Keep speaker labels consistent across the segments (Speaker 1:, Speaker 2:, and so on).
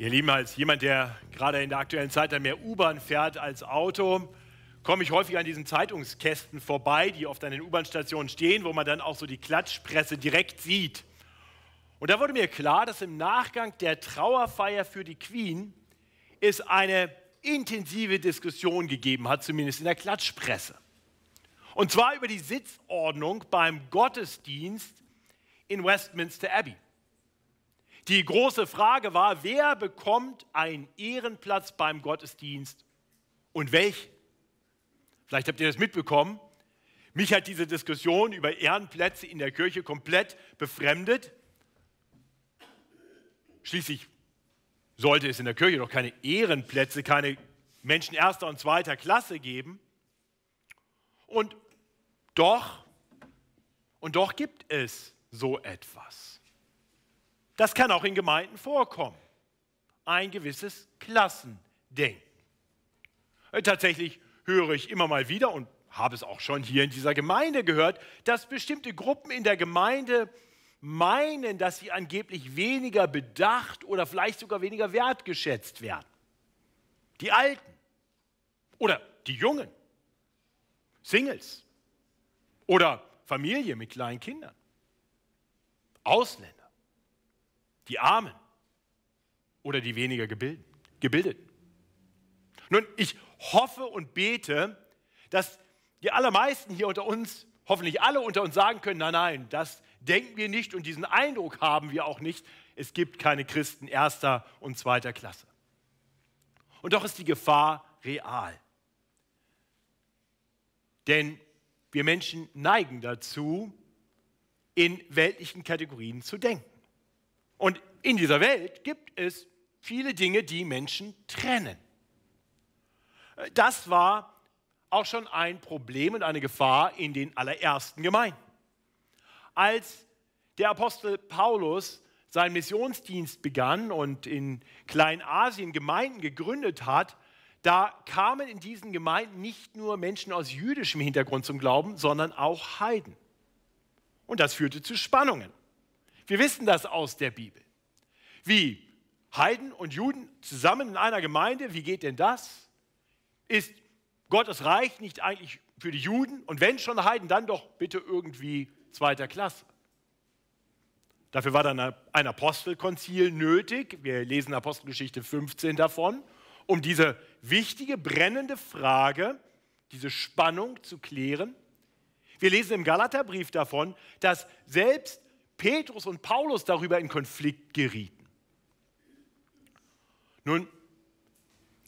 Speaker 1: Ihr Lieben, als jemand, der gerade in der aktuellen Zeit mehr U-Bahn fährt als Auto, komme ich häufig an diesen Zeitungskästen vorbei, die oft an den U-Bahn-Stationen stehen, wo man dann auch so die Klatschpresse direkt sieht. Und da wurde mir klar, dass im Nachgang der Trauerfeier für die Queen es eine intensive Diskussion gegeben hat, zumindest in der Klatschpresse. Und zwar über die Sitzordnung beim Gottesdienst in Westminster Abbey. Die große Frage war, wer bekommt einen Ehrenplatz beim Gottesdienst und welchen? Vielleicht habt ihr das mitbekommen. Mich hat diese Diskussion über Ehrenplätze in der Kirche komplett befremdet. Schließlich sollte es in der Kirche doch keine Ehrenplätze, keine Menschen erster und zweiter Klasse geben. Und doch, und doch gibt es so etwas. Das kann auch in Gemeinden vorkommen. Ein gewisses Klassendenken. Äh, tatsächlich höre ich immer mal wieder und habe es auch schon hier in dieser Gemeinde gehört, dass bestimmte Gruppen in der Gemeinde meinen, dass sie angeblich weniger bedacht oder vielleicht sogar weniger wertgeschätzt werden. Die Alten oder die Jungen, Singles oder Familie mit kleinen Kindern, Ausländer die Armen oder die weniger Gebildeten. Nun, ich hoffe und bete, dass die allermeisten hier unter uns, hoffentlich alle unter uns sagen können, nein, nein, das denken wir nicht und diesen Eindruck haben wir auch nicht. Es gibt keine Christen erster und zweiter Klasse. Und doch ist die Gefahr real. Denn wir Menschen neigen dazu, in weltlichen Kategorien zu denken. Und in dieser Welt gibt es viele Dinge, die Menschen trennen. Das war auch schon ein Problem und eine Gefahr in den allerersten Gemeinden. Als der Apostel Paulus seinen Missionsdienst begann und in Kleinasien Gemeinden gegründet hat, da kamen in diesen Gemeinden nicht nur Menschen aus jüdischem Hintergrund zum Glauben, sondern auch Heiden. Und das führte zu Spannungen. Wir wissen das aus der Bibel. Wie? Heiden und Juden zusammen in einer Gemeinde? Wie geht denn das? Ist Gottes Reich nicht eigentlich für die Juden? Und wenn schon Heiden, dann doch bitte irgendwie zweiter Klasse. Dafür war dann ein Apostelkonzil nötig. Wir lesen Apostelgeschichte 15 davon, um diese wichtige, brennende Frage, diese Spannung zu klären. Wir lesen im Galaterbrief davon, dass selbst Petrus und Paulus darüber in Konflikt gerieten. Nun,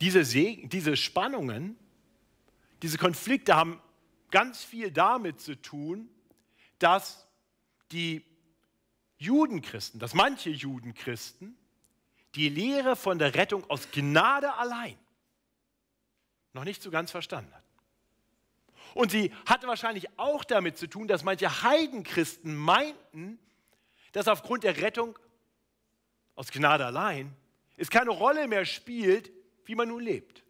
Speaker 1: diese, diese Spannungen, diese Konflikte haben ganz viel damit zu tun, dass die Judenchristen, dass manche Judenchristen die Lehre von der Rettung aus Gnade allein noch nicht so ganz verstanden hat. Und sie hatte wahrscheinlich auch damit zu tun, dass manche Heidenchristen meinten, dass aufgrund der Rettung aus Gnade allein es keine Rolle mehr spielt, wie man nun lebt.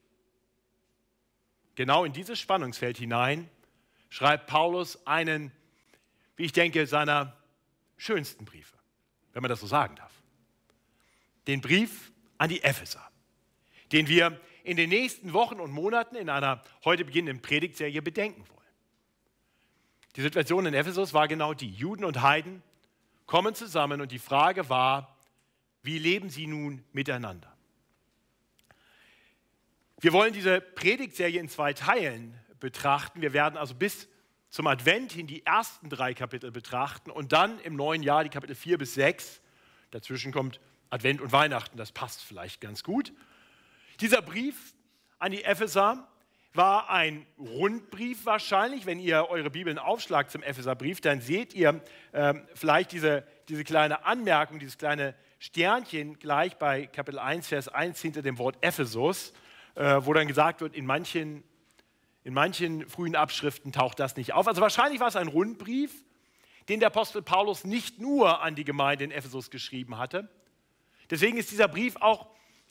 Speaker 1: Genau in dieses Spannungsfeld hinein schreibt Paulus einen, wie ich denke, seiner schönsten Briefe, wenn man das so sagen darf. Den Brief an die Epheser, den wir in den nächsten Wochen und Monaten in einer heute beginnenden Predigtserie bedenken wollen. Die Situation in Ephesus war genau die. Juden und Heiden kommen zusammen und die Frage war, wie leben sie nun miteinander? Wir wollen diese Predigtserie in zwei Teilen betrachten. Wir werden also bis zum Advent hin die ersten drei Kapitel betrachten und dann im neuen Jahr die Kapitel 4 bis 6. Dazwischen kommt Advent und Weihnachten, das passt vielleicht ganz gut. Dieser Brief an die Epheser war ein Rundbrief wahrscheinlich. Wenn ihr eure Bibeln aufschlagt zum Epheserbrief, dann seht ihr ähm, vielleicht diese, diese kleine Anmerkung, dieses kleine Sternchen gleich bei Kapitel 1, Vers 1 hinter dem Wort Ephesus, äh, wo dann gesagt wird, in manchen, in manchen frühen Abschriften taucht das nicht auf. Also wahrscheinlich war es ein Rundbrief, den der Apostel Paulus nicht nur an die Gemeinde in Ephesus geschrieben hatte. Deswegen ist dieser Brief auch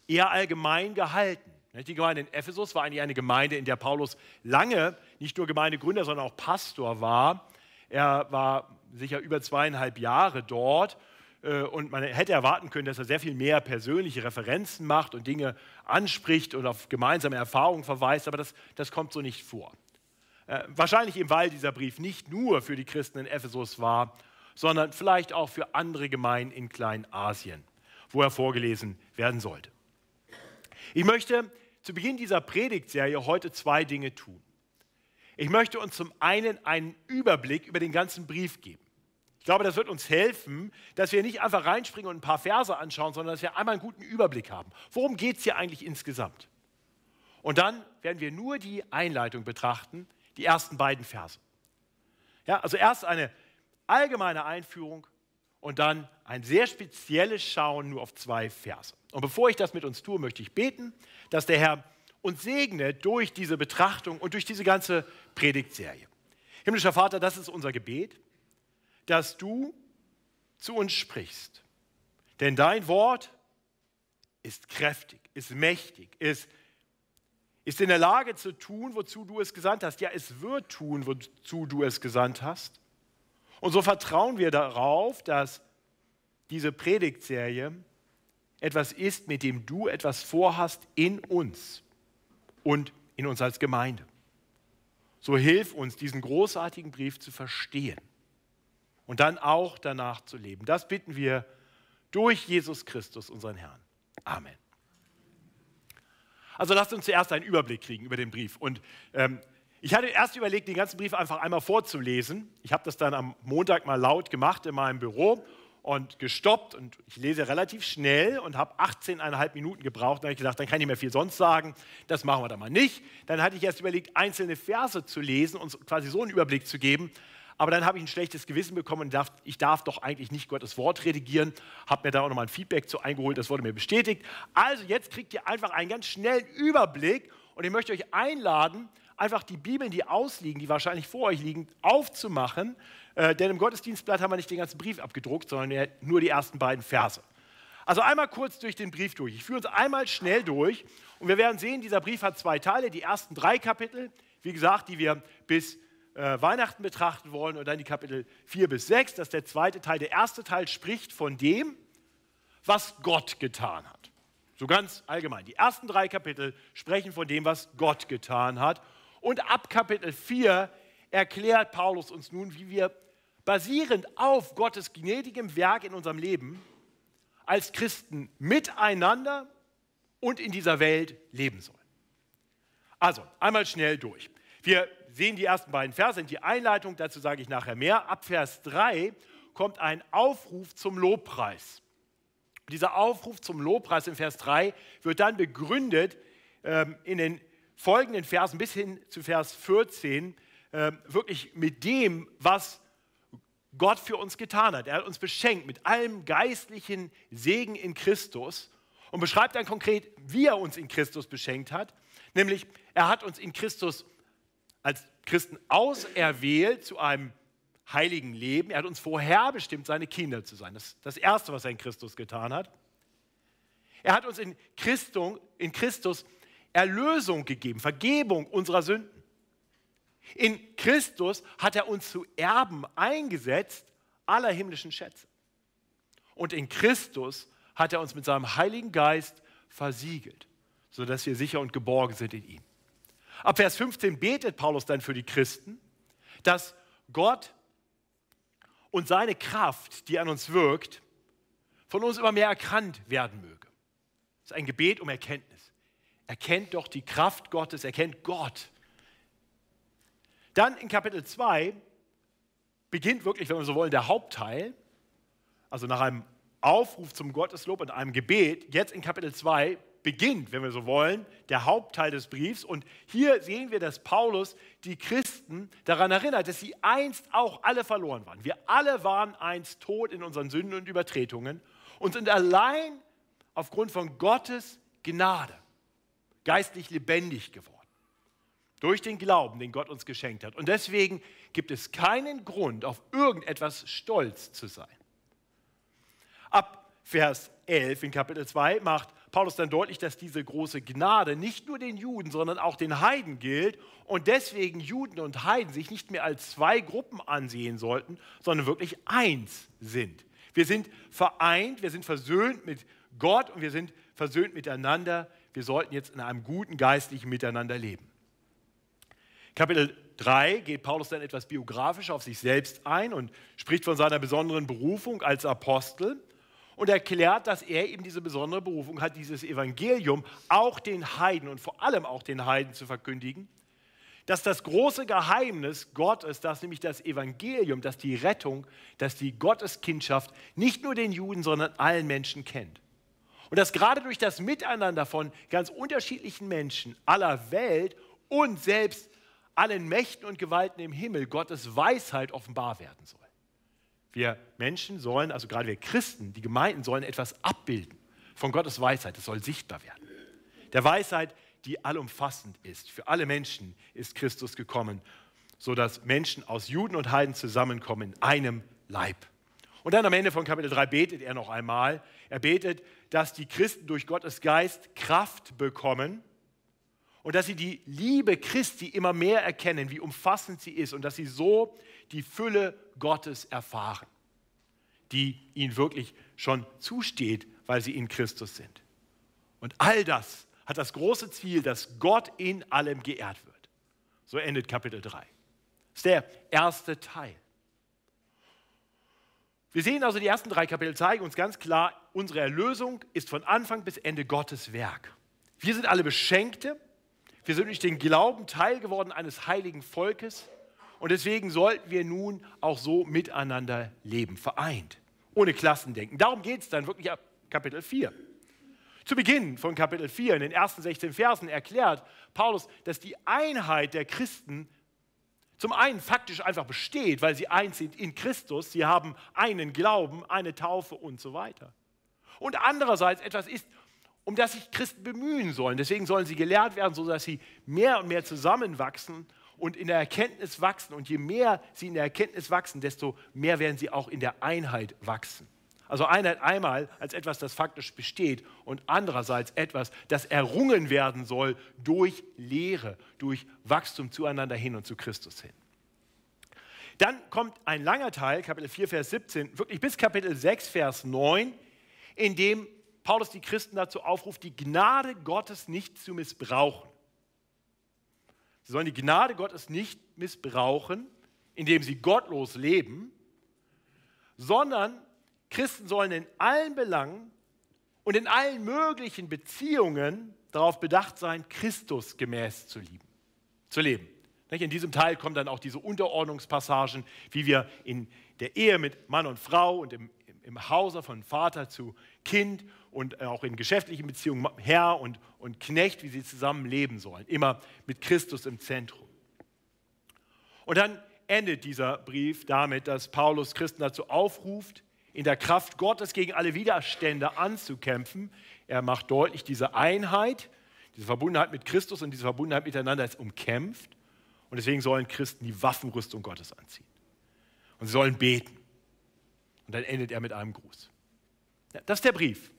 Speaker 1: eher allgemein gehalten. Die Gemeinde in Ephesus war eigentlich eine Gemeinde, in der Paulus lange nicht nur Gemeindegründer, sondern auch Pastor war. Er war sicher über zweieinhalb Jahre dort äh, und man hätte erwarten können, dass er sehr viel mehr persönliche Referenzen macht und Dinge anspricht und auf gemeinsame Erfahrungen verweist, aber das, das kommt so nicht vor. Äh, wahrscheinlich eben, weil dieser Brief nicht nur für die Christen in Ephesus war, sondern vielleicht auch für andere Gemeinden in Kleinasien, wo er vorgelesen werden sollte. Ich möchte zu Beginn dieser Predigtserie heute zwei Dinge tun. Ich möchte uns zum einen einen Überblick über den ganzen Brief geben. Ich glaube, das wird uns helfen, dass wir nicht einfach reinspringen und ein paar Verse anschauen, sondern dass wir einmal einen guten Überblick haben. Worum geht es hier eigentlich insgesamt? Und dann werden wir nur die Einleitung betrachten, die ersten beiden Verse. Ja, also erst eine allgemeine Einführung und dann ein sehr spezielles Schauen nur auf zwei Verse. Und bevor ich das mit uns tue, möchte ich beten, dass der Herr uns segne durch diese Betrachtung und durch diese ganze Predigtserie. Himmlischer Vater, das ist unser Gebet, dass du zu uns sprichst. Denn dein Wort ist kräftig, ist mächtig, ist, ist in der Lage zu tun, wozu du es gesandt hast. Ja, es wird tun, wozu du es gesandt hast. Und so vertrauen wir darauf, dass diese Predigtserie etwas ist, mit dem du etwas vorhast in uns und in uns als Gemeinde. So hilf uns, diesen großartigen Brief zu verstehen und dann auch danach zu leben. Das bitten wir durch Jesus Christus, unseren Herrn. Amen. Also lasst uns zuerst einen Überblick kriegen über den Brief. Und ähm, ich hatte erst überlegt, den ganzen Brief einfach einmal vorzulesen. Ich habe das dann am Montag mal laut gemacht in meinem Büro und gestoppt und ich lese relativ schnell und habe 18,5 Minuten gebraucht. Dann habe ich gedacht, dann kann ich mehr viel sonst sagen. Das machen wir dann mal nicht. Dann hatte ich erst überlegt, einzelne Verse zu lesen und quasi so einen Überblick zu geben. Aber dann habe ich ein schlechtes Gewissen bekommen und dachte, ich darf doch eigentlich nicht Gottes Wort redigieren. Habe mir da auch nochmal ein Feedback zu eingeholt, das wurde mir bestätigt. Also jetzt kriegt ihr einfach einen ganz schnellen Überblick und ich möchte euch einladen, einfach die Bibeln, die ausliegen, die wahrscheinlich vor euch liegen, aufzumachen. Äh, denn im Gottesdienstblatt haben wir nicht den ganzen Brief abgedruckt, sondern nur die ersten beiden Verse. Also einmal kurz durch den Brief durch. Ich führe uns einmal schnell durch und wir werden sehen, dieser Brief hat zwei Teile. Die ersten drei Kapitel, wie gesagt, die wir bis äh, Weihnachten betrachten wollen und dann die Kapitel 4 bis 6. Das ist der zweite Teil. Der erste Teil spricht von dem, was Gott getan hat. So ganz allgemein. Die ersten drei Kapitel sprechen von dem, was Gott getan hat. Und ab Kapitel 4 erklärt Paulus uns nun, wie wir basierend auf Gottes gnädigem Werk in unserem Leben als Christen miteinander und in dieser Welt leben sollen. Also, einmal schnell durch. Wir sehen die ersten beiden Verse, die Einleitung, dazu sage ich nachher mehr. Ab Vers 3 kommt ein Aufruf zum Lobpreis. Dieser Aufruf zum Lobpreis in Vers 3 wird dann begründet ähm, in den folgenden Versen bis hin zu Vers 14 äh, wirklich mit dem, was Gott für uns getan hat. Er hat uns beschenkt mit allem geistlichen Segen in Christus und beschreibt dann konkret, wie er uns in Christus beschenkt hat. Nämlich, er hat uns in Christus als Christen auserwählt zu einem heiligen Leben. Er hat uns vorherbestimmt, seine Kinder zu sein. Das ist das Erste, was er in Christus getan hat. Er hat uns in, Christum, in Christus Erlösung gegeben, Vergebung unserer Sünden. In Christus hat er uns zu Erben eingesetzt aller himmlischen Schätze. Und in Christus hat er uns mit seinem Heiligen Geist versiegelt, sodass wir sicher und geborgen sind in ihm. Ab Vers 15 betet Paulus dann für die Christen, dass Gott und seine Kraft, die an uns wirkt, von uns immer mehr erkannt werden möge. Das ist ein Gebet um Erkenntnis erkennt doch die Kraft Gottes, erkennt Gott. Dann in Kapitel 2 beginnt wirklich, wenn wir so wollen, der Hauptteil, also nach einem Aufruf zum Gotteslob und einem Gebet, jetzt in Kapitel 2 beginnt, wenn wir so wollen, der Hauptteil des Briefs. Und hier sehen wir, dass Paulus die Christen daran erinnert, dass sie einst auch alle verloren waren. Wir alle waren einst tot in unseren Sünden und Übertretungen und sind allein aufgrund von Gottes Gnade geistlich lebendig geworden. Durch den Glauben, den Gott uns geschenkt hat. Und deswegen gibt es keinen Grund, auf irgendetwas stolz zu sein. Ab Vers 11 in Kapitel 2 macht Paulus dann deutlich, dass diese große Gnade nicht nur den Juden, sondern auch den Heiden gilt und deswegen Juden und Heiden sich nicht mehr als zwei Gruppen ansehen sollten, sondern wirklich eins sind. Wir sind vereint, wir sind versöhnt mit Gott und wir sind versöhnt miteinander. Wir sollten jetzt in einem guten geistlichen Miteinander leben. Kapitel 3 geht Paulus dann etwas biografisch auf sich selbst ein und spricht von seiner besonderen Berufung als Apostel und erklärt, dass er eben diese besondere Berufung hat, dieses Evangelium auch den Heiden und vor allem auch den Heiden zu verkündigen dass das große Geheimnis Gottes, dass nämlich das Evangelium, dass die Rettung, dass die Gotteskindschaft nicht nur den Juden, sondern allen Menschen kennt. Und dass gerade durch das Miteinander von ganz unterschiedlichen Menschen aller Welt und selbst allen Mächten und Gewalten im Himmel Gottes Weisheit offenbar werden soll. Wir Menschen sollen, also gerade wir Christen, die Gemeinden sollen etwas abbilden von Gottes Weisheit. Das soll sichtbar werden. Der Weisheit, die allumfassend ist. Für alle Menschen ist Christus gekommen, sodass Menschen aus Juden und Heiden zusammenkommen in einem Leib. Und dann am Ende von Kapitel 3 betet er noch einmal. Er betet, dass die Christen durch Gottes Geist Kraft bekommen und dass sie die Liebe Christi immer mehr erkennen, wie umfassend sie ist und dass sie so die Fülle Gottes erfahren, die ihnen wirklich schon zusteht, weil sie in Christus sind. Und all das hat das große Ziel, dass Gott in allem geehrt wird. So endet Kapitel 3. Das ist der erste Teil. Wir sehen also, die ersten drei Kapitel zeigen uns ganz klar, unsere Erlösung ist von Anfang bis Ende Gottes Werk. Wir sind alle Beschenkte. Wir sind durch den Glauben Teil geworden eines heiligen Volkes. Und deswegen sollten wir nun auch so miteinander leben, vereint, ohne Klassendenken. Darum geht es dann wirklich ab Kapitel 4. Zu Beginn von Kapitel 4, in den ersten 16 Versen, erklärt Paulus, dass die Einheit der Christen zum einen faktisch einfach besteht, weil sie eins sind in Christus, sie haben einen Glauben, eine Taufe und so weiter. Und andererseits etwas ist, um das sich Christen bemühen sollen. Deswegen sollen sie gelehrt werden, sodass sie mehr und mehr zusammenwachsen und in der Erkenntnis wachsen. Und je mehr sie in der Erkenntnis wachsen, desto mehr werden sie auch in der Einheit wachsen. Also Einheit einmal als etwas, das faktisch besteht und andererseits etwas, das errungen werden soll durch Lehre, durch Wachstum zueinander hin und zu Christus hin. Dann kommt ein langer Teil, Kapitel 4, Vers 17, wirklich bis Kapitel 6, Vers 9, in dem Paulus die Christen dazu aufruft, die Gnade Gottes nicht zu missbrauchen. Sie sollen die Gnade Gottes nicht missbrauchen, indem sie gottlos leben, sondern Christen sollen in allen Belangen und in allen möglichen Beziehungen darauf bedacht sein, Christus gemäß zu lieben, zu leben. In diesem Teil kommen dann auch diese Unterordnungspassagen, wie wir in der Ehe mit Mann und Frau und im, im Hause von Vater zu Kind und auch in geschäftlichen Beziehungen Herr und, und Knecht, wie sie zusammen leben sollen. Immer mit Christus im Zentrum. Und dann endet dieser Brief damit, dass Paulus Christen dazu aufruft, in der Kraft Gottes gegen alle Widerstände anzukämpfen. Er macht deutlich, diese Einheit, diese Verbundenheit mit Christus und diese Verbundenheit miteinander ist umkämpft. Und deswegen sollen Christen die Waffenrüstung Gottes anziehen. Und sie sollen beten. Und dann endet er mit einem Gruß. Ja, das ist der Brief.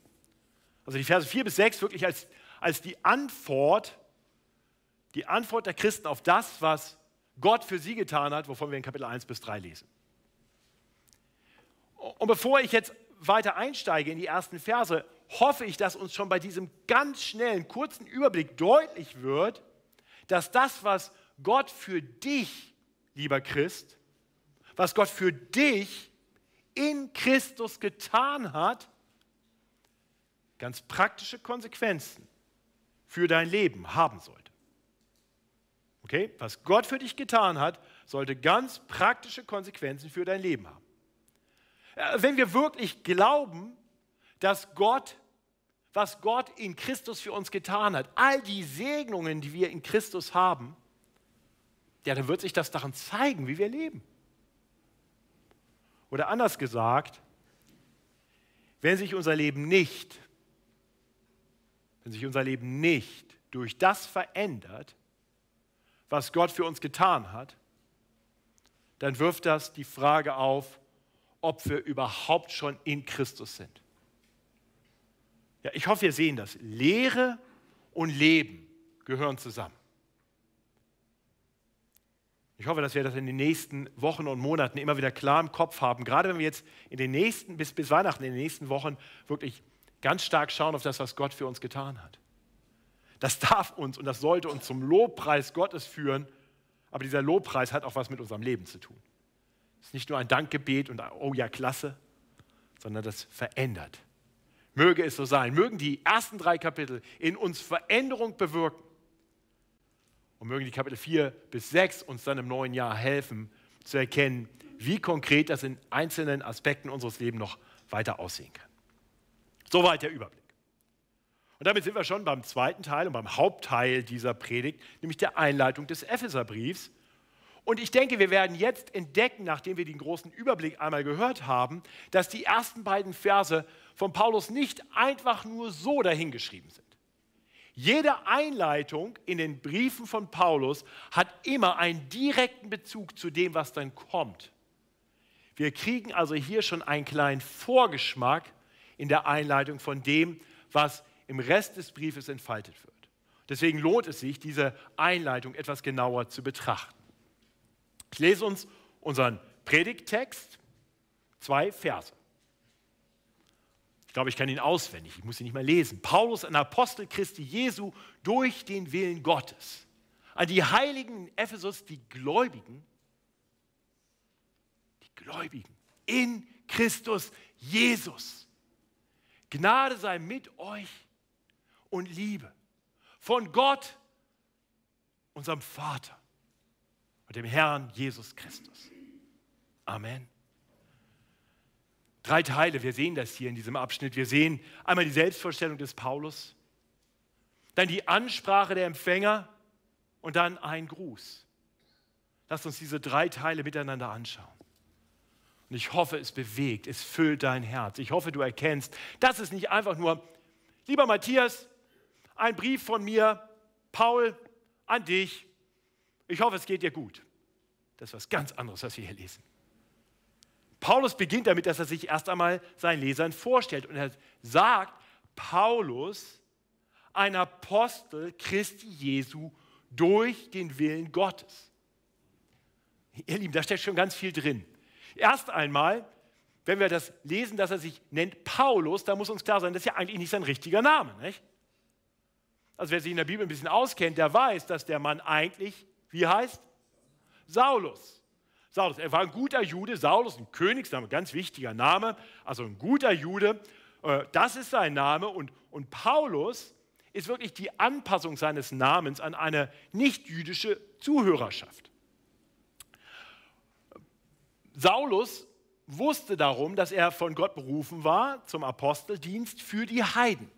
Speaker 1: Also die Verse 4 bis 6 wirklich als, als die Antwort, die Antwort der Christen auf das, was Gott für sie getan hat, wovon wir in Kapitel 1 bis 3 lesen. Und bevor ich jetzt weiter einsteige in die ersten Verse, hoffe ich, dass uns schon bei diesem ganz schnellen, kurzen Überblick deutlich wird, dass das, was Gott für dich, lieber Christ, was Gott für dich in Christus getan hat, ganz praktische Konsequenzen für dein Leben haben sollte. Okay? Was Gott für dich getan hat, sollte ganz praktische Konsequenzen für dein Leben haben. Äh, wenn wir wirklich glauben, dass Gott, was Gott in Christus für uns getan hat, all die Segnungen, die wir in Christus haben, ja, dann wird sich das daran zeigen, wie wir leben. Oder anders gesagt, wenn sich unser Leben nicht, wenn sich unser Leben nicht durch das verändert, was Gott für uns getan hat, dann wirft das die Frage auf, ob wir überhaupt schon in Christus sind. Ja, ich hoffe, wir sehen das. Lehre und Leben gehören zusammen. Ich hoffe, dass wir das in den nächsten Wochen und Monaten immer wieder klar im Kopf haben. Gerade wenn wir jetzt in den nächsten, bis, bis Weihnachten, in den nächsten Wochen wirklich ganz stark schauen auf das, was Gott für uns getan hat. Das darf uns und das sollte uns zum Lobpreis Gottes führen. Aber dieser Lobpreis hat auch was mit unserem Leben zu tun. Es ist nicht nur ein Dankgebet und oh ja, klasse, sondern das verändert. Möge es so sein. Mögen die ersten drei Kapitel in uns Veränderung bewirken. Und mögen die Kapitel 4 bis 6 uns dann im neuen Jahr helfen, zu erkennen, wie konkret das in einzelnen Aspekten unseres Lebens noch weiter aussehen kann. Soweit der Überblick. Und damit sind wir schon beim zweiten Teil und beim Hauptteil dieser Predigt, nämlich der Einleitung des Epheserbriefs. Und ich denke, wir werden jetzt entdecken, nachdem wir den großen Überblick einmal gehört haben, dass die ersten beiden Verse von Paulus nicht einfach nur so dahingeschrieben sind. Jede Einleitung in den Briefen von Paulus hat immer einen direkten Bezug zu dem, was dann kommt. Wir kriegen also hier schon einen kleinen Vorgeschmack in der Einleitung von dem, was im Rest des Briefes entfaltet wird. Deswegen lohnt es sich, diese Einleitung etwas genauer zu betrachten. Ich lese uns unseren Predigttext, zwei Verse. Ich glaube, ich kann ihn auswendig, ich muss ihn nicht mehr lesen. Paulus, ein Apostel Christi Jesu, durch den Willen Gottes. An die Heiligen in Ephesus, die Gläubigen, die Gläubigen in Christus Jesus. Gnade sei mit euch und Liebe von Gott, unserem Vater und dem Herrn Jesus Christus. Amen. Drei Teile, wir sehen das hier in diesem Abschnitt. Wir sehen einmal die Selbstvorstellung des Paulus, dann die Ansprache der Empfänger und dann ein Gruß. Lass uns diese drei Teile miteinander anschauen. Und ich hoffe, es bewegt, es füllt dein Herz. Ich hoffe, du erkennst, das ist nicht einfach nur, lieber Matthias, ein Brief von mir, Paul, an dich. Ich hoffe, es geht dir gut. Das ist was ganz anderes, was wir hier lesen. Paulus beginnt damit, dass er sich erst einmal seinen Lesern vorstellt. Und er sagt, Paulus, ein Apostel Christi Jesu durch den Willen Gottes. Ihr Lieben, da steckt schon ganz viel drin. Erst einmal, wenn wir das lesen, dass er sich nennt Paulus, da muss uns klar sein, das ist ja eigentlich nicht sein richtiger Name. Nicht? Also wer sich in der Bibel ein bisschen auskennt, der weiß, dass der Mann eigentlich, wie heißt? Saulus. Saulus. Er war ein guter Jude, Saulus, ein Königsname, ganz wichtiger Name, also ein guter Jude. Äh, das ist sein Name und, und Paulus ist wirklich die Anpassung seines Namens an eine nicht-jüdische Zuhörerschaft. Saulus wusste darum, dass er von Gott berufen war zum Aposteldienst für die Heiden.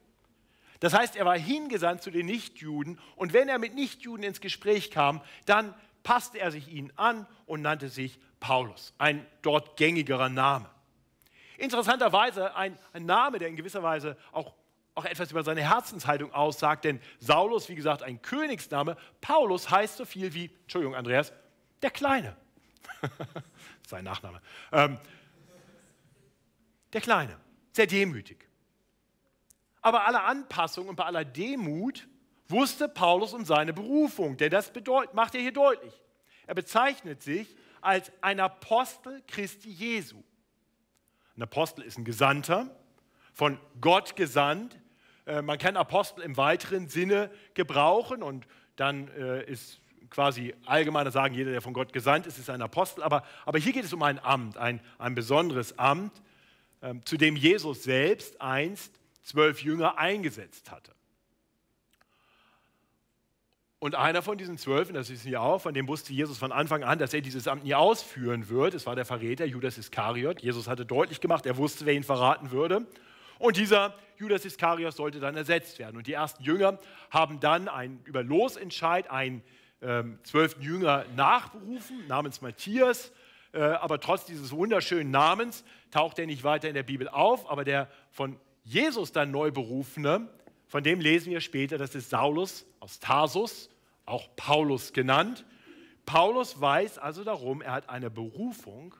Speaker 1: Das heißt, er war hingesandt zu den Nichtjuden und wenn er mit Nichtjuden ins Gespräch kam, dann passte er sich ihnen an und nannte sich Paulus, ein dort gängigerer Name. Interessanterweise ein, ein Name, der in gewisser Weise auch, auch etwas über seine Herzenshaltung aussagt, denn Saulus, wie gesagt, ein Königsname, Paulus heißt so viel wie, Entschuldigung, Andreas, der Kleine. Sein Nachname. Ähm, der Kleine, sehr demütig. Aber aller Anpassung und bei aller Demut wusste Paulus um seine Berufung, denn das bedeut, macht er hier deutlich. Er bezeichnet sich als ein Apostel Christi Jesu. Ein Apostel ist ein Gesandter, von Gott gesandt. Äh, man kann Apostel im weiteren Sinne gebrauchen und dann äh, ist quasi allgemeiner sagen, jeder, der von Gott gesandt ist, ist ein Apostel. Aber, aber hier geht es um ein Amt, ein, ein besonderes Amt, ähm, zu dem Jesus selbst einst zwölf Jünger eingesetzt hatte. Und einer von diesen zwölf, das wissen wir auch, von dem wusste Jesus von Anfang an, dass er dieses Amt nie ausführen wird. Es war der Verräter Judas Iskariot. Jesus hatte deutlich gemacht, er wusste, wer ihn verraten würde. Und dieser Judas Iskariot sollte dann ersetzt werden. Und die ersten Jünger haben dann ein, über Losentscheid einen ähm, zwölften Jünger nachberufen, namens Matthias. Äh, aber trotz dieses wunderschönen Namens taucht er nicht weiter in der Bibel auf. Aber der von Jesus dann neu berufene, von dem lesen wir später, das ist Saulus aus Tarsus auch Paulus genannt. Paulus weiß also darum, er hat eine Berufung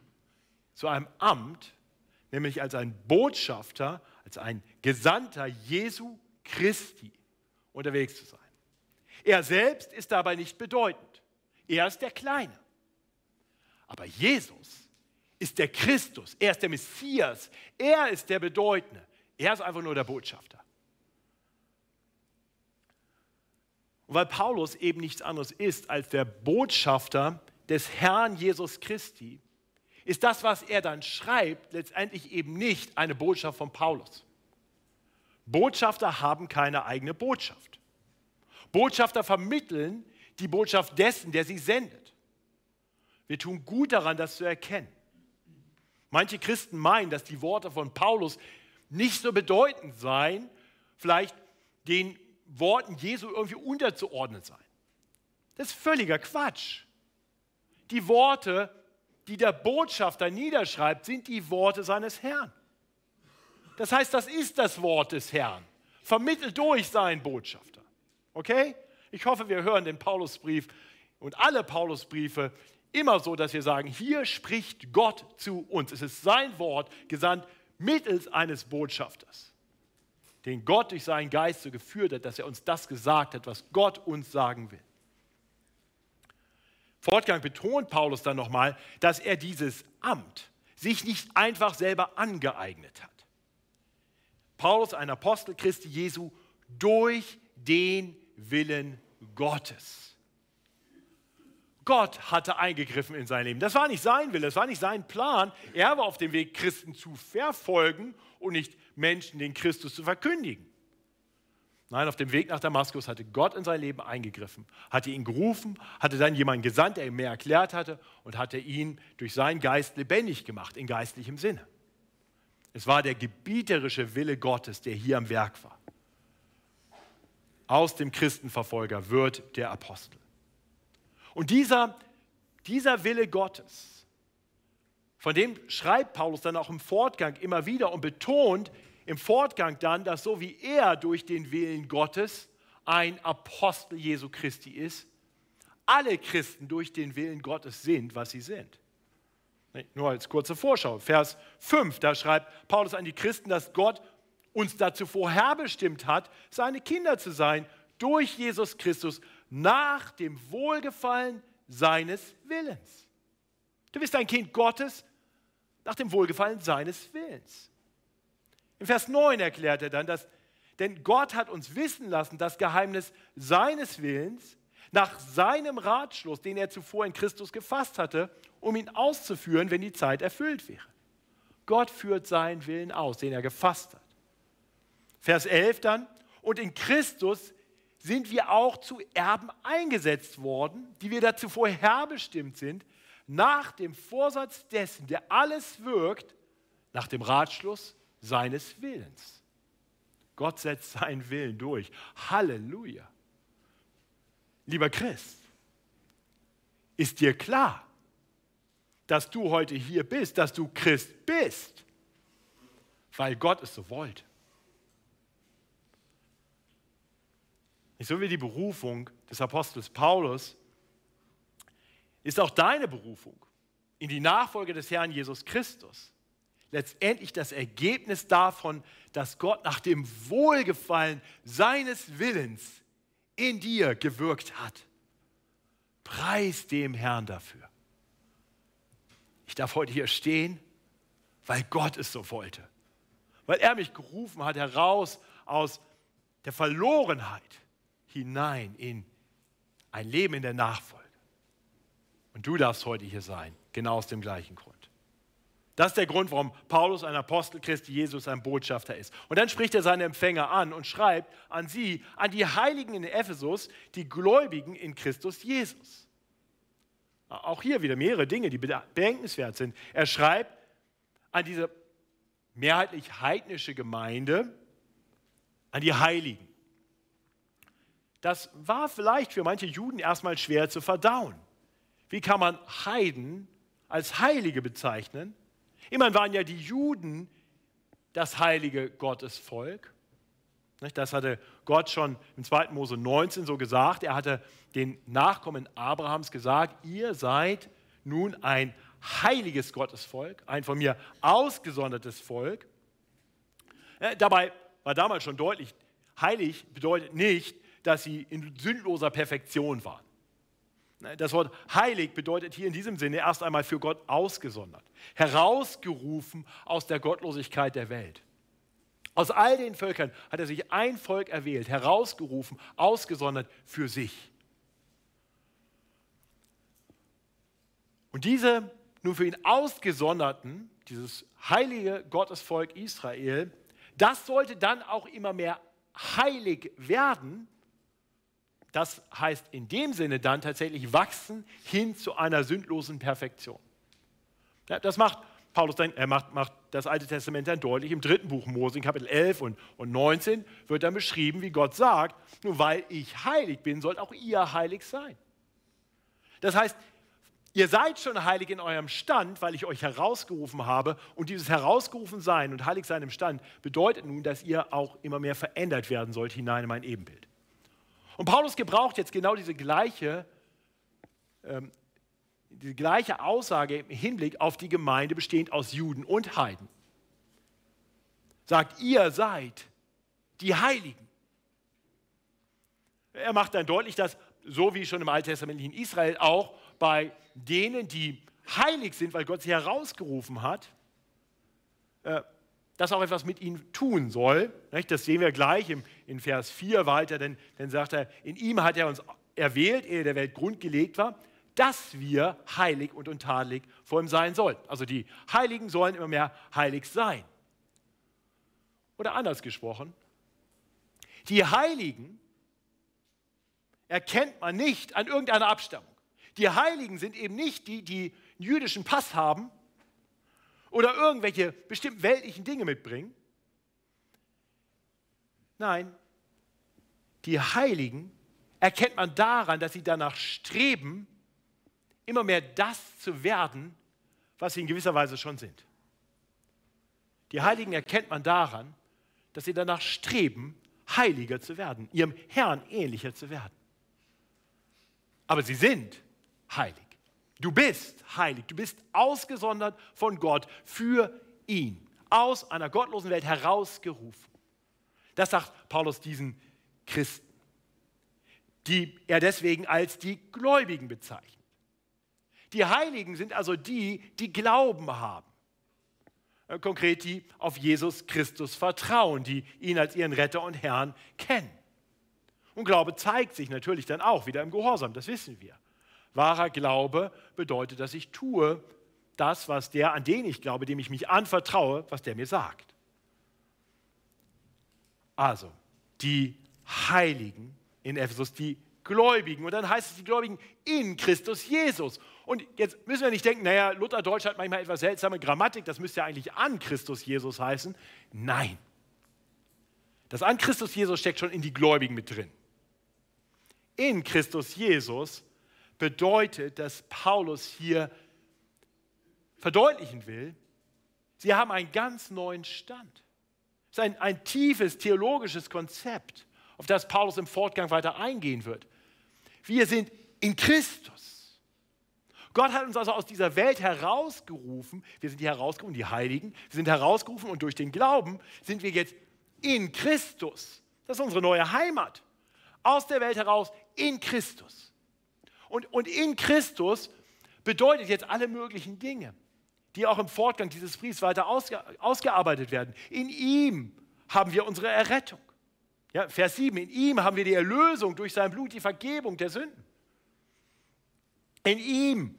Speaker 1: zu einem Amt, nämlich als ein Botschafter, als ein Gesandter Jesu Christi unterwegs zu sein. Er selbst ist dabei nicht bedeutend. Er ist der Kleine. Aber Jesus ist der Christus, er ist der Messias, er ist der Bedeutende, er ist einfach nur der Botschafter. Und weil Paulus eben nichts anderes ist als der Botschafter des Herrn Jesus Christi, ist das, was er dann schreibt, letztendlich eben nicht eine Botschaft von Paulus. Botschafter haben keine eigene Botschaft. Botschafter vermitteln die Botschaft dessen, der sie sendet. Wir tun gut daran, das zu erkennen. Manche Christen meinen, dass die Worte von Paulus nicht so bedeutend seien, vielleicht den Worten Jesu irgendwie unterzuordnen seien. Das ist völliger Quatsch. Die Worte, die der Botschafter niederschreibt, sind die Worte seines Herrn. Das heißt, das ist das Wort des Herrn, vermittelt durch seinen Botschafter. Okay? Ich hoffe, wir hören den Paulusbrief und alle Paulusbriefe immer so, dass wir sagen, hier spricht Gott zu uns. Es ist sein Wort gesandt mittels eines Botschafters, den Gott durch seinen Geist so geführt hat, dass er uns das gesagt hat, was Gott uns sagen will. Fortgang betont Paulus dann nochmal, dass er dieses Amt sich nicht einfach selber angeeignet hat. Paulus, ein Apostel Christi Jesu, durch den Willen Gottes. Gott hatte eingegriffen in sein Leben. Das war nicht sein Wille, das war nicht sein Plan. Er war auf dem Weg, Christen zu verfolgen und nicht Menschen den Christus zu verkündigen. Nein, auf dem Weg nach Damaskus hatte Gott in sein Leben eingegriffen, hatte ihn gerufen, hatte dann jemanden gesandt, der ihm mehr erklärt hatte und hatte ihn durch seinen Geist lebendig gemacht, in geistlichem Sinne. Es war der gebieterische Wille Gottes, der hier am Werk war. Aus dem Christenverfolger wird der Apostel. Und dieser, dieser Wille Gottes, von dem schreibt Paulus dann auch im Fortgang immer wieder und betont im Fortgang dann, dass so wie er durch den Willen Gottes ein Apostel Jesu Christi ist, alle Christen durch den Willen Gottes sind, was sie sind. Nur als kurze Vorschau. Vers 5, da schreibt Paulus an die Christen, dass Gott uns dazu vorherbestimmt hat, seine Kinder zu sein, durch Jesus Christus, nach dem Wohlgefallen seines Willens. Du bist ein Kind Gottes nach dem Wohlgefallen seines Willens. Im Vers 9 erklärt er dann, dass, denn Gott hat uns wissen lassen, das Geheimnis seines Willens, nach seinem Ratschluss, den er zuvor in Christus gefasst hatte, um ihn auszuführen, wenn die Zeit erfüllt wäre. Gott führt seinen Willen aus, den er gefasst hat. Vers 11 dann, und in Christus sind wir auch zu Erben eingesetzt worden, die wir dazu vorherbestimmt sind, nach dem Vorsatz dessen, der alles wirkt, nach dem Ratschluss seines Willens. Gott setzt seinen Willen durch. Halleluja. Lieber Christ, ist dir klar, dass du heute hier bist, dass du Christ bist, weil Gott es so wollte. So wie die Berufung des Apostels Paulus ist auch deine Berufung in die Nachfolge des Herrn Jesus Christus letztendlich das Ergebnis davon, dass Gott nach dem Wohlgefallen seines Willens in dir gewirkt hat. Preis dem Herrn dafür. Ich darf heute hier stehen, weil Gott es so wollte. Weil er mich gerufen hat, heraus aus der Verlorenheit hinein in ein Leben in der Nachfolge. Und du darfst heute hier sein, genau aus dem gleichen Grund. Das ist der Grund, warum Paulus ein Apostel Christi Jesus ein Botschafter ist. Und dann spricht er seine Empfänger an und schreibt an sie, an die Heiligen in Ephesus, die Gläubigen in Christus Jesus. Auch hier wieder mehrere Dinge, die bedenkenswert sind. Er schreibt an diese mehrheitlich heidnische Gemeinde, an die Heiligen. Das war vielleicht für manche Juden erstmal schwer zu verdauen. Wie kann man Heiden als Heilige bezeichnen? Immerhin waren ja die Juden das heilige Gottesvolk. Das hatte Gott schon im 2. Mose 19 so gesagt. Er hatte den Nachkommen Abrahams gesagt, ihr seid nun ein heiliges Gottesvolk, ein von mir ausgesondertes Volk. Dabei war damals schon deutlich, heilig bedeutet nicht, dass sie in sündloser Perfektion waren. Das Wort heilig bedeutet hier in diesem Sinne erst einmal für Gott ausgesondert, herausgerufen aus der Gottlosigkeit der Welt. Aus all den Völkern hat er sich ein Volk erwählt, herausgerufen, ausgesondert für sich. Und diese nun für ihn ausgesonderten, dieses heilige Gottesvolk Israel, das sollte dann auch immer mehr heilig werden. Das heißt in dem Sinne dann tatsächlich wachsen hin zu einer sündlosen Perfektion. Ja, das macht Paulus dann, er macht, macht, das Alte Testament dann deutlich. Im dritten Buch Mose, in Kapitel 11 und, und 19, wird dann beschrieben, wie Gott sagt, nur weil ich heilig bin, sollt auch ihr heilig sein. Das heißt, ihr seid schon heilig in eurem Stand, weil ich euch herausgerufen habe. Und dieses Herausgerufen-Sein und heilig sein im Stand bedeutet nun, dass ihr auch immer mehr verändert werden sollt hinein in mein Ebenbild. Und Paulus gebraucht jetzt genau diese gleiche ähm, die gleiche Aussage im Hinblick auf die Gemeinde bestehend aus Juden und Heiden. Sagt, ihr seid die Heiligen. Er macht dann deutlich, dass, so wie schon im Alttestamentlichen Israel, auch bei denen, die heilig sind, weil Gott sie herausgerufen hat, äh, das auch etwas mit ihnen tun soll. Das sehen wir gleich in Vers 4 weiter, denn dann sagt er, in ihm hat er uns erwählt, ehe der Welt grundgelegt war, dass wir heilig und untadelig vor ihm sein sollen. Also die Heiligen sollen immer mehr heilig sein. Oder anders gesprochen, die Heiligen erkennt man nicht an irgendeiner Abstammung. Die Heiligen sind eben nicht die, die einen jüdischen Pass haben oder irgendwelche bestimmten weltlichen Dinge mitbringen. Nein, die Heiligen erkennt man daran, dass sie danach streben, immer mehr das zu werden, was sie in gewisser Weise schon sind. Die Heiligen erkennt man daran, dass sie danach streben, heiliger zu werden, ihrem Herrn ähnlicher zu werden. Aber sie sind heilig. Du bist heilig. Du bist ausgesondert von Gott für ihn, aus einer gottlosen Welt herausgerufen. Das sagt Paulus diesen Christen, die er deswegen als die Gläubigen bezeichnet. Die Heiligen sind also die, die Glauben haben. Äh, konkret die auf Jesus Christus vertrauen, die ihn als ihren Retter und Herrn kennen. Und Glaube zeigt sich natürlich dann auch wieder im Gehorsam, das wissen wir. Wahrer Glaube bedeutet, dass ich tue das, was der, an den ich glaube, dem ich mich anvertraue, was der mir sagt. Also, die Heiligen in Ephesus, die Gläubigen. Und dann heißt es die Gläubigen in Christus Jesus. Und jetzt müssen wir nicht denken, naja, Luther Deutsch hat manchmal etwas seltsame Grammatik, das müsste ja eigentlich an Christus Jesus heißen. Nein. Das an Christus Jesus steckt schon in die Gläubigen mit drin. In Christus Jesus bedeutet, dass Paulus hier verdeutlichen will, sie haben einen ganz neuen Stand. Es ist ein, ein tiefes theologisches Konzept, auf das Paulus im Fortgang weiter eingehen wird. Wir sind in Christus. Gott hat uns also aus dieser Welt herausgerufen. Wir sind die herausgerufen, die Heiligen. Wir sind herausgerufen und durch den Glauben sind wir jetzt in Christus. Das ist unsere neue Heimat. Aus der Welt heraus in Christus. Und, und in Christus bedeutet jetzt alle möglichen Dinge, die auch im Fortgang dieses Briefs weiter ausge, ausgearbeitet werden. In ihm haben wir unsere Errettung. Ja, Vers 7, in ihm haben wir die Erlösung durch sein Blut, die Vergebung der Sünden. In ihm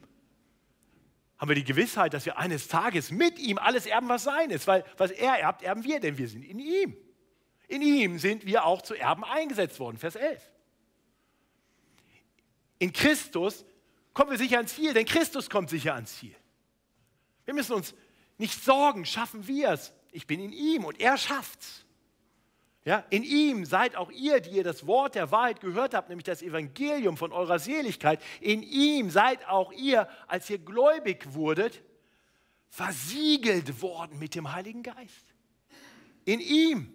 Speaker 1: haben wir die Gewissheit, dass wir eines Tages mit ihm alles erben, was sein ist, weil was er erbt, erben wir, denn wir sind in ihm. In ihm sind wir auch zu Erben eingesetzt worden, Vers 11. In Christus kommen wir sicher ans Ziel, denn Christus kommt sicher ans Ziel. Wir müssen uns nicht sorgen, schaffen wir es. Ich bin in ihm und er schafft's. Ja, in ihm seid auch ihr, die ihr das Wort der Wahrheit gehört habt, nämlich das Evangelium von eurer Seligkeit. In ihm seid auch ihr, als ihr gläubig wurdet, versiegelt worden mit dem Heiligen Geist. In ihm.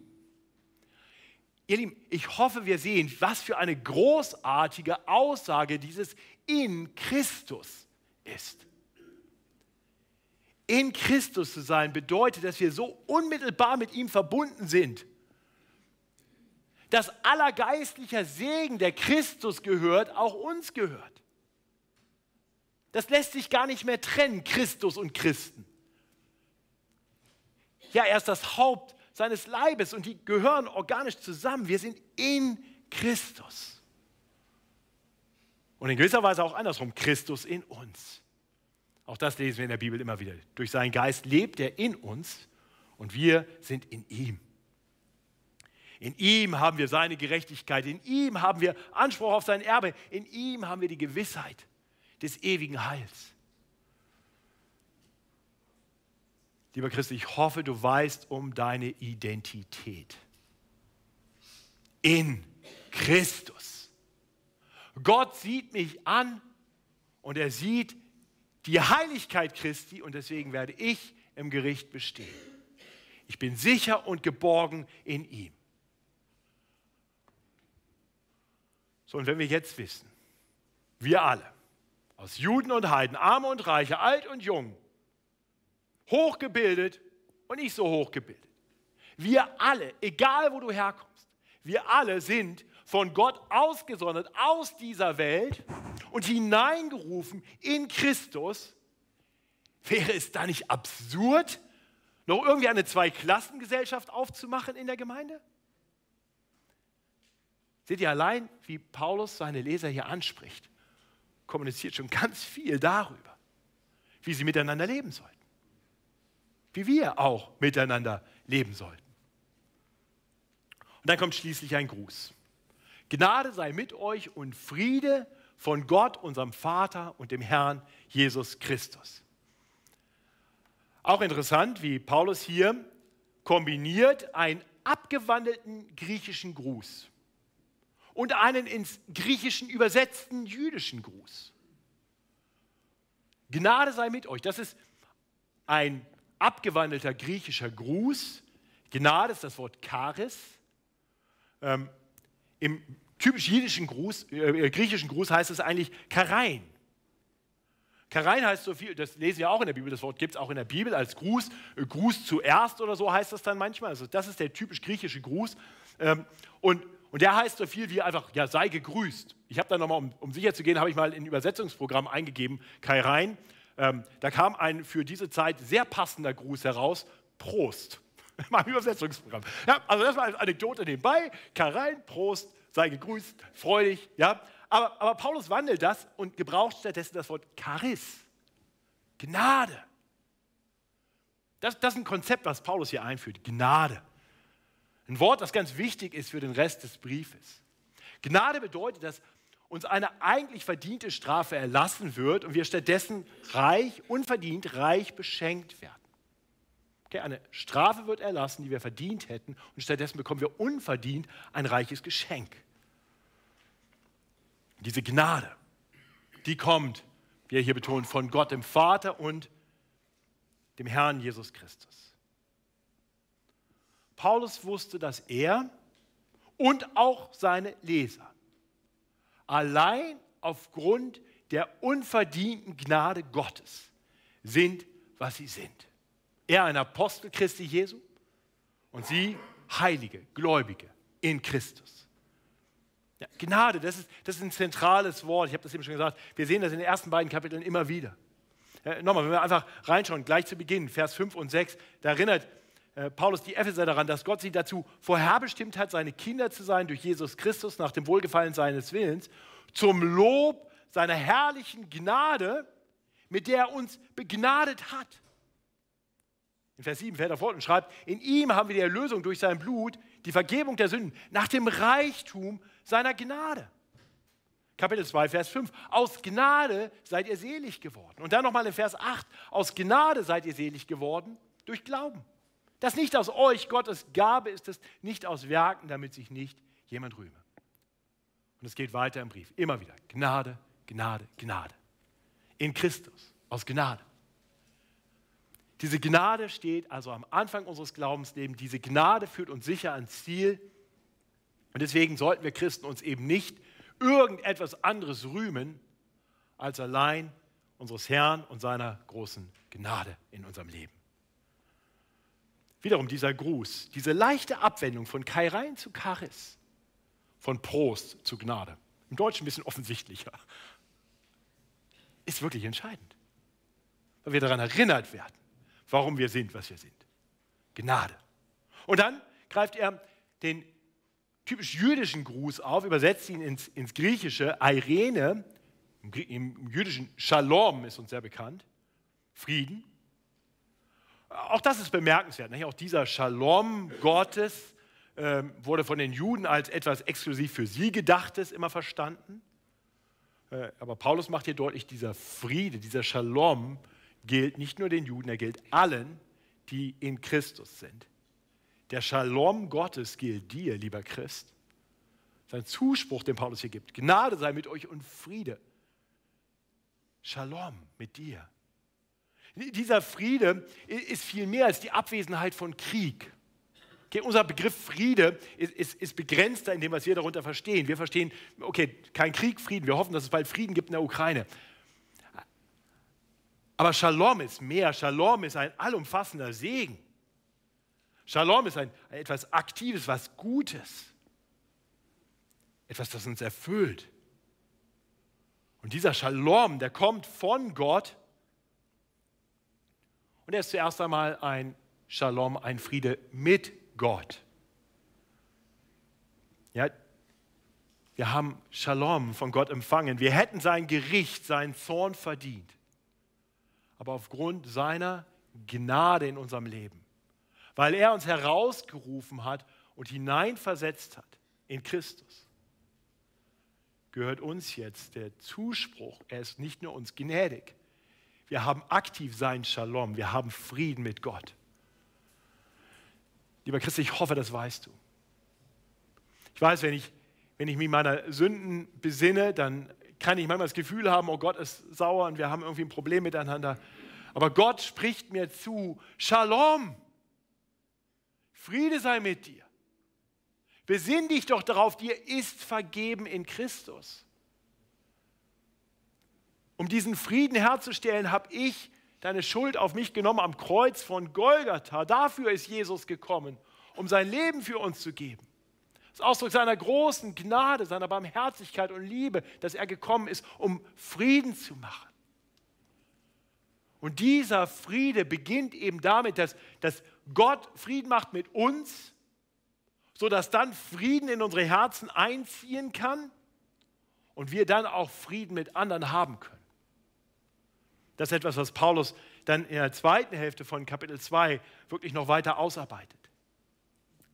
Speaker 1: Ihr Lieben, ich hoffe, wir sehen, was für eine großartige Aussage dieses in Christus ist. In Christus zu sein bedeutet, dass wir so unmittelbar mit ihm verbunden sind dass aller geistlicher Segen, der Christus gehört, auch uns gehört. Das lässt sich gar nicht mehr trennen, Christus und Christen. Ja, er ist das Haupt seines Leibes und die gehören organisch zusammen. Wir sind in Christus. Und in gewisser Weise auch andersrum, Christus in uns. Auch das lesen wir in der Bibel immer wieder. Durch seinen Geist lebt er in uns und wir sind in ihm. In ihm haben wir seine Gerechtigkeit, in ihm haben wir Anspruch auf sein Erbe, in ihm haben wir die Gewissheit des ewigen Heils. Lieber Christ, ich hoffe, du weißt um deine Identität. In Christus. Gott sieht mich an und er sieht die Heiligkeit Christi und deswegen werde ich im Gericht bestehen. Ich bin sicher und geborgen in ihm. So, und wenn wir jetzt wissen, wir alle, aus Juden und Heiden, Arme und Reiche, alt und jung, hochgebildet und nicht so hochgebildet, wir alle, egal wo du herkommst, wir alle sind von Gott ausgesondert aus dieser Welt und hineingerufen in Christus. Wäre es da nicht absurd, noch irgendwie eine Zweiklassengesellschaft aufzumachen in der Gemeinde? Seht ihr allein, wie Paulus seine Leser hier anspricht, kommuniziert schon ganz viel darüber, wie sie miteinander leben sollten. Wie wir auch miteinander leben sollten. Und dann kommt schließlich ein Gruß. Gnade sei mit euch und Friede von Gott, unserem Vater und dem Herrn Jesus Christus. Auch interessant, wie Paulus hier kombiniert einen abgewandelten griechischen Gruß und einen ins Griechischen übersetzten jüdischen Gruß. Gnade sei mit euch. Das ist ein abgewandelter griechischer Gruß. Gnade ist das Wort Charis. Ähm, Im typisch jüdischen Gruß, äh, äh, griechischen Gruß heißt es eigentlich Karein. Karein heißt so viel, das lesen wir auch in der Bibel, das Wort gibt es auch in der Bibel als Gruß. Äh, Gruß zuerst oder so heißt das dann manchmal. Also das ist der typisch griechische Gruß. Ähm, und und der heißt so viel wie einfach, ja, sei gegrüßt. Ich habe da nochmal, um, um sicher zu gehen, habe ich mal in Übersetzungsprogramm eingegeben, Kai Rhein. Ähm, da kam ein für diese Zeit sehr passender Gruß heraus, Prost. Mein Übersetzungsprogramm. Ja, also das war eine Anekdote nebenbei. Kai Rhein, Prost, sei gegrüßt, freudig. Ja. Aber, aber Paulus wandelt das und gebraucht stattdessen das Wort Charis. Gnade. Das, das ist ein Konzept, was Paulus hier einführt. Gnade. Ein Wort, das ganz wichtig ist für den Rest des Briefes. Gnade bedeutet, dass uns eine eigentlich verdiente Strafe erlassen wird und wir stattdessen reich, unverdient reich beschenkt werden. Okay, eine Strafe wird erlassen, die wir verdient hätten, und stattdessen bekommen wir unverdient ein reiches Geschenk. Diese Gnade, die kommt, wie er hier betont, von Gott dem Vater und dem Herrn Jesus Christus. Paulus wusste, dass er und auch seine Leser allein aufgrund der unverdienten Gnade Gottes sind, was sie sind. Er ein Apostel Christi Jesu und sie Heilige, Gläubige in Christus. Ja, Gnade, das ist, das ist ein zentrales Wort. Ich habe das eben schon gesagt. Wir sehen das in den ersten beiden Kapiteln immer wieder. Ja, nochmal, wenn wir einfach reinschauen, gleich zu Beginn, Vers 5 und 6, da erinnert äh, Paulus die Epheser daran, dass Gott sie dazu vorherbestimmt hat, seine Kinder zu sein durch Jesus Christus nach dem Wohlgefallen seines Willens, zum Lob seiner herrlichen Gnade, mit der er uns begnadet hat. In Vers 7 fährt er fort und schreibt, in ihm haben wir die Erlösung durch sein Blut, die Vergebung der Sünden, nach dem Reichtum seiner Gnade. Kapitel 2, Vers 5. Aus Gnade seid ihr selig geworden. Und dann nochmal in Vers 8. Aus Gnade seid ihr selig geworden durch Glauben. Das nicht aus euch, Gottes Gabe ist es, nicht aus Werken, damit sich nicht jemand rühme. Und es geht weiter im Brief, immer wieder. Gnade, Gnade, Gnade. In Christus, aus Gnade. Diese Gnade steht also am Anfang unseres Glaubenslebens. Diese Gnade führt uns sicher ans Ziel. Und deswegen sollten wir Christen uns eben nicht irgendetwas anderes rühmen, als allein unseres Herrn und seiner großen Gnade in unserem Leben. Wiederum dieser Gruß, diese leichte Abwendung von Kairein zu Charis, von Prost zu Gnade. Im Deutschen ein bisschen offensichtlicher. ist wirklich entscheidend, weil wir daran erinnert werden, warum wir sind, was wir sind. Gnade. Und dann greift er den typisch jüdischen Gruß auf, übersetzt ihn ins, ins Griechische, Irene, im, im jüdischen Shalom ist uns sehr bekannt, Frieden. Auch das ist bemerkenswert. Nicht? Auch dieser Shalom Gottes äh, wurde von den Juden als etwas exklusiv für sie gedachtes immer verstanden. Äh, aber Paulus macht hier deutlich, dieser Friede, dieser Shalom gilt nicht nur den Juden, er gilt allen, die in Christus sind. Der Shalom Gottes gilt dir, lieber Christ. Sein Zuspruch, den Paulus hier gibt. Gnade sei mit euch und Friede. Shalom mit dir. Dieser Friede ist viel mehr als die Abwesenheit von Krieg. Okay, unser Begriff Friede ist, ist, ist, begrenzter in dem, was wir darunter verstehen. Wir verstehen, okay, kein Krieg, Frieden. Wir hoffen, dass es bald Frieden gibt in der Ukraine. Aber Shalom ist mehr. Shalom ist ein allumfassender Segen. Shalom ist ein, ein etwas Aktives, was Gutes. Etwas, das uns erfüllt. Und dieser Shalom, der kommt von Gott. Und er ist zuerst einmal ein Shalom, ein Friede mit Gott. Ja, wir haben Shalom von Gott empfangen. Wir hätten sein Gericht, seinen Zorn verdient. Aber aufgrund seiner Gnade in unserem Leben, weil er uns herausgerufen hat und hineinversetzt hat in Christus, gehört uns jetzt der Zuspruch. Er ist nicht nur uns gnädig. Wir haben aktiv sein Shalom. Wir haben Frieden mit Gott. Lieber Christ, ich hoffe, das weißt du. Ich weiß, wenn ich, wenn ich mich meiner Sünden besinne, dann kann ich manchmal das Gefühl haben, oh Gott ist sauer und wir haben irgendwie ein Problem miteinander. Aber Gott spricht mir zu, Shalom, Friede sei mit dir. Besinn dich doch darauf, dir ist vergeben in Christus. Um diesen Frieden herzustellen, habe ich deine Schuld auf mich genommen am Kreuz von Golgatha. Dafür ist Jesus gekommen, um sein Leben für uns zu geben. Das Ausdruck seiner großen Gnade, seiner Barmherzigkeit und Liebe, dass er gekommen ist, um Frieden zu machen. Und dieser Friede beginnt eben damit, dass, dass Gott Frieden macht mit uns, sodass dann Frieden in unsere Herzen einziehen kann und wir dann auch Frieden mit anderen haben können. Das ist etwas, was Paulus dann in der zweiten Hälfte von Kapitel 2 wirklich noch weiter ausarbeitet.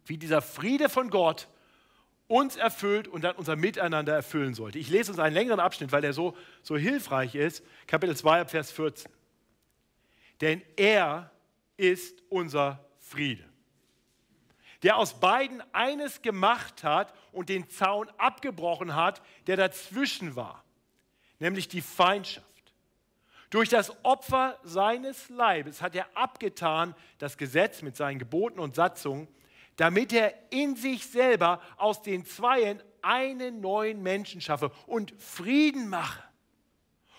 Speaker 1: Wie dieser Friede von Gott uns erfüllt und dann unser Miteinander erfüllen sollte. Ich lese uns einen längeren Abschnitt, weil er so, so hilfreich ist. Kapitel 2, Vers 14. Denn er ist unser Friede, der aus beiden eines gemacht hat und den Zaun abgebrochen hat, der dazwischen war, nämlich die Feindschaft durch das Opfer seines Leibes hat er abgetan das Gesetz mit seinen Geboten und Satzungen, damit er in sich selber aus den Zweien einen neuen Menschen schaffe und Frieden mache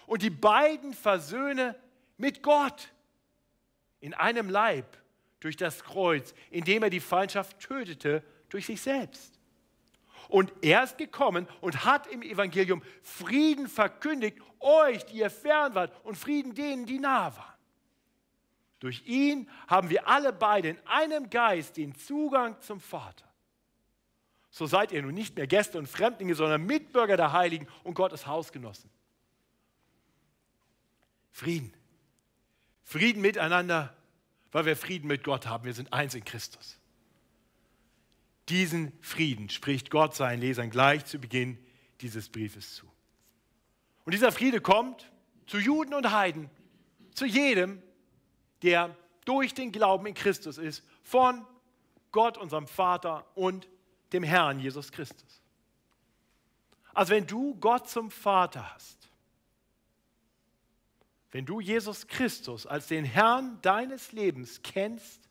Speaker 1: und die beiden versöhne mit Gott in einem Leib durch das Kreuz, indem er die Feindschaft tötete durch sich selbst. Und er ist gekommen und hat im Evangelium Frieden verkündigt, euch, die ihr fern wart, und Frieden denen, die nah waren. Durch ihn haben wir alle beide in einem Geist den Zugang zum Vater. So seid ihr nun nicht mehr Gäste und Fremdlinge, sondern Mitbürger der Heiligen und Gottes Hausgenossen. Frieden. Frieden miteinander, weil wir Frieden mit Gott haben. Wir sind eins in Christus. Diesen Frieden spricht Gott seinen Lesern gleich zu Beginn dieses Briefes zu. Und dieser Friede kommt zu Juden und Heiden, zu jedem, der durch den Glauben in Christus ist, von Gott, unserem Vater und dem Herrn Jesus Christus. Also wenn du Gott zum Vater hast, wenn du Jesus Christus als den Herrn deines Lebens kennst,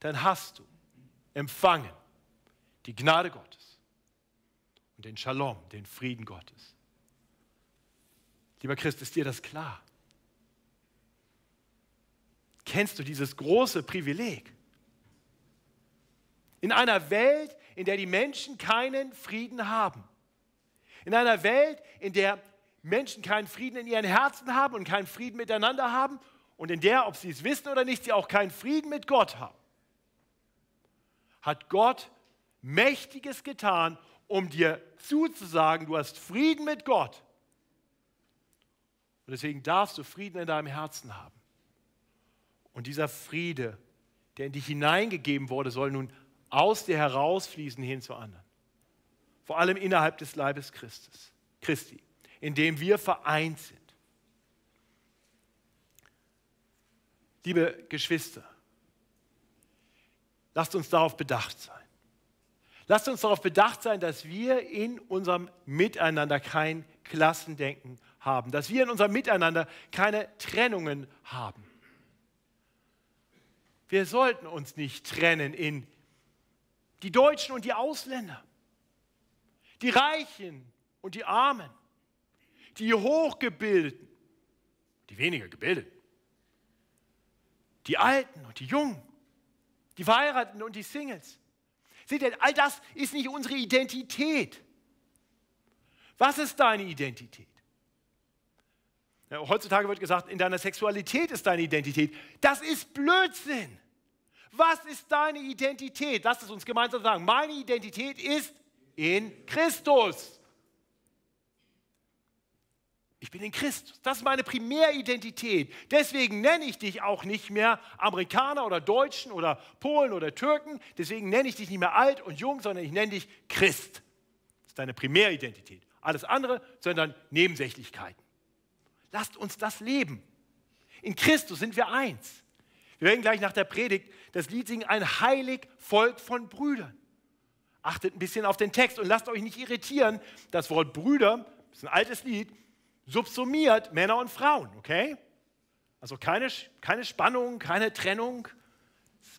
Speaker 1: dann hast du empfangen die Gnade Gottes und den Shalom, den Frieden Gottes. Lieber Christ, ist dir das klar? Kennst du dieses große Privileg? In einer Welt, in der die Menschen keinen Frieden haben. In einer Welt, in der Menschen keinen Frieden in ihren Herzen haben und keinen Frieden miteinander haben und in der, ob sie es wissen oder nicht, sie auch keinen Frieden mit Gott haben, hat Gott Mächtiges getan, um dir zuzusagen, du hast Frieden mit Gott. Und deswegen darfst du Frieden in deinem Herzen haben. Und dieser Friede, der in dich hineingegeben wurde, soll nun aus dir herausfließen hin zu anderen. Vor allem innerhalb des Leibes Christus, Christi, in dem wir vereint sind. Liebe Geschwister, lasst uns darauf bedacht sein. Lasst uns darauf bedacht sein, dass wir in unserem Miteinander kein Klassendenken haben, dass wir in unserem Miteinander keine Trennungen haben. Wir sollten uns nicht trennen in die Deutschen und die Ausländer, die Reichen und die Armen, die Hochgebildeten, die weniger Gebildeten, die Alten und die Jungen, die Verheirateten und die Singles. Seht ihr, all das ist nicht unsere Identität. Was ist deine Identität? Ja, heutzutage wird gesagt, in deiner Sexualität ist deine Identität. Das ist Blödsinn. Was ist deine Identität? Lass es uns gemeinsam sagen. Meine Identität ist in Christus. Ich bin in Christus. Das ist meine Primäridentität. Deswegen nenne ich dich auch nicht mehr Amerikaner oder Deutschen oder Polen oder Türken. Deswegen nenne ich dich nicht mehr alt und jung, sondern ich nenne dich Christ. Das ist deine Primäridentität. Alles andere sind dann Nebensächlichkeiten. Lasst uns das leben. In Christus sind wir eins. Wir werden gleich nach der Predigt das Lied singen, ein heilig Volk von Brüdern. Achtet ein bisschen auf den Text und lasst euch nicht irritieren. Das Wort Brüder, das ist ein altes Lied, subsumiert Männer und Frauen, okay? Also keine, keine Spannung, keine Trennung,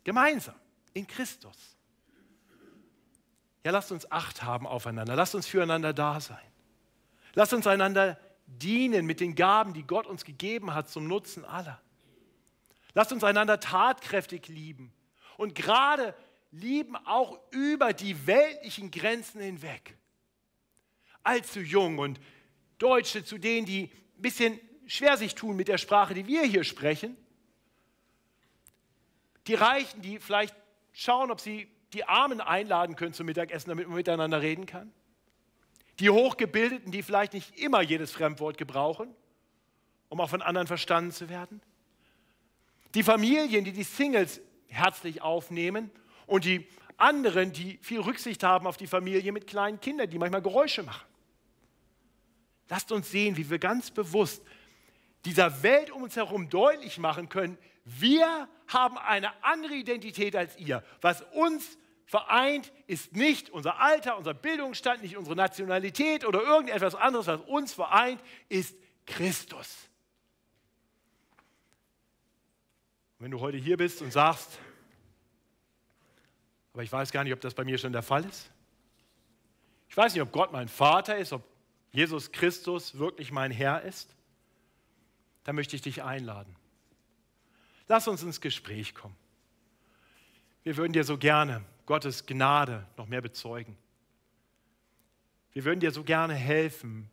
Speaker 1: gemeinsam in Christus. Ja, lasst uns Acht haben aufeinander, lasst uns füreinander da sein. Lasst uns einander dienen mit den Gaben, die Gott uns gegeben hat, zum Nutzen aller. Lasst uns einander tatkräftig lieben und gerade lieben auch über die weltlichen Grenzen hinweg. Allzu jung und Deutsche zu denen, die ein bisschen schwer sich tun mit der Sprache, die wir hier sprechen. Die Reichen, die vielleicht schauen, ob sie die Armen einladen können zum Mittagessen, damit man miteinander reden kann. Die Hochgebildeten, die vielleicht nicht immer jedes Fremdwort gebrauchen, um auch von anderen verstanden zu werden. Die Familien, die die Singles herzlich aufnehmen und die anderen, die viel Rücksicht haben auf die Familie mit kleinen Kindern, die manchmal Geräusche machen. Lasst uns sehen, wie wir ganz bewusst dieser Welt um uns herum deutlich machen können, wir haben eine andere Identität als ihr. Was uns vereint, ist nicht unser Alter, unser Bildungsstand, nicht unsere Nationalität oder irgendetwas anderes. Was uns vereint, ist Christus. wenn du heute hier bist und sagst, aber ich weiß gar nicht, ob das bei mir schon der Fall ist. Ich weiß nicht, ob Gott mein Vater ist, ob Jesus Christus wirklich mein Herr ist, dann möchte ich dich einladen. Lass uns ins Gespräch kommen. Wir würden dir so gerne Gottes Gnade noch mehr bezeugen. Wir würden dir so gerne helfen,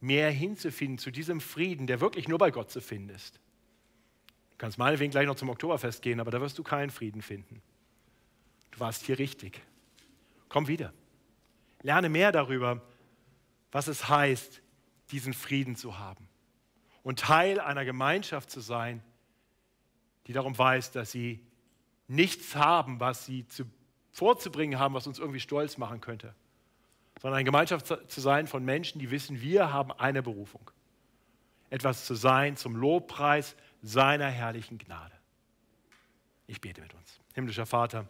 Speaker 1: mehr hinzufinden zu diesem Frieden, der wirklich nur bei Gott zu finden ist. Du kannst meinetwegen gleich noch zum Oktoberfest gehen, aber da wirst du keinen Frieden finden. Du warst hier richtig. Komm wieder. Lerne mehr darüber, was es heißt, diesen Frieden zu haben und Teil einer Gemeinschaft zu sein, die darum weiß, dass sie nichts haben, was sie zu, vorzubringen haben, was uns irgendwie stolz machen könnte, sondern eine Gemeinschaft zu sein von Menschen, die wissen, wir haben eine Berufung. Etwas zu sein zum Lobpreis seiner herrlichen Gnade. Ich bete mit uns. Himmlischer Vater,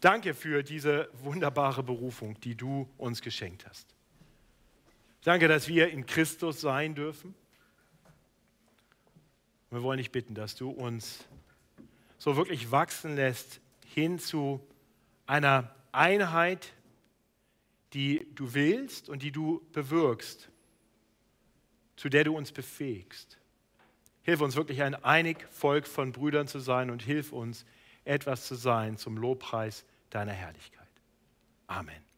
Speaker 1: danke für diese wunderbare Berufung, die du uns geschenkt hast. Danke, dass wir in Christus sein dürfen. Wir wollen dich bitten, dass du uns so wirklich wachsen lässt hin zu einer Einheit, die du willst und die du bewirkst, zu der du uns befähigst. Hilf uns wirklich ein einig Volk von Brüdern zu sein und hilf uns etwas zu sein zum Lobpreis deiner Herrlichkeit. Amen.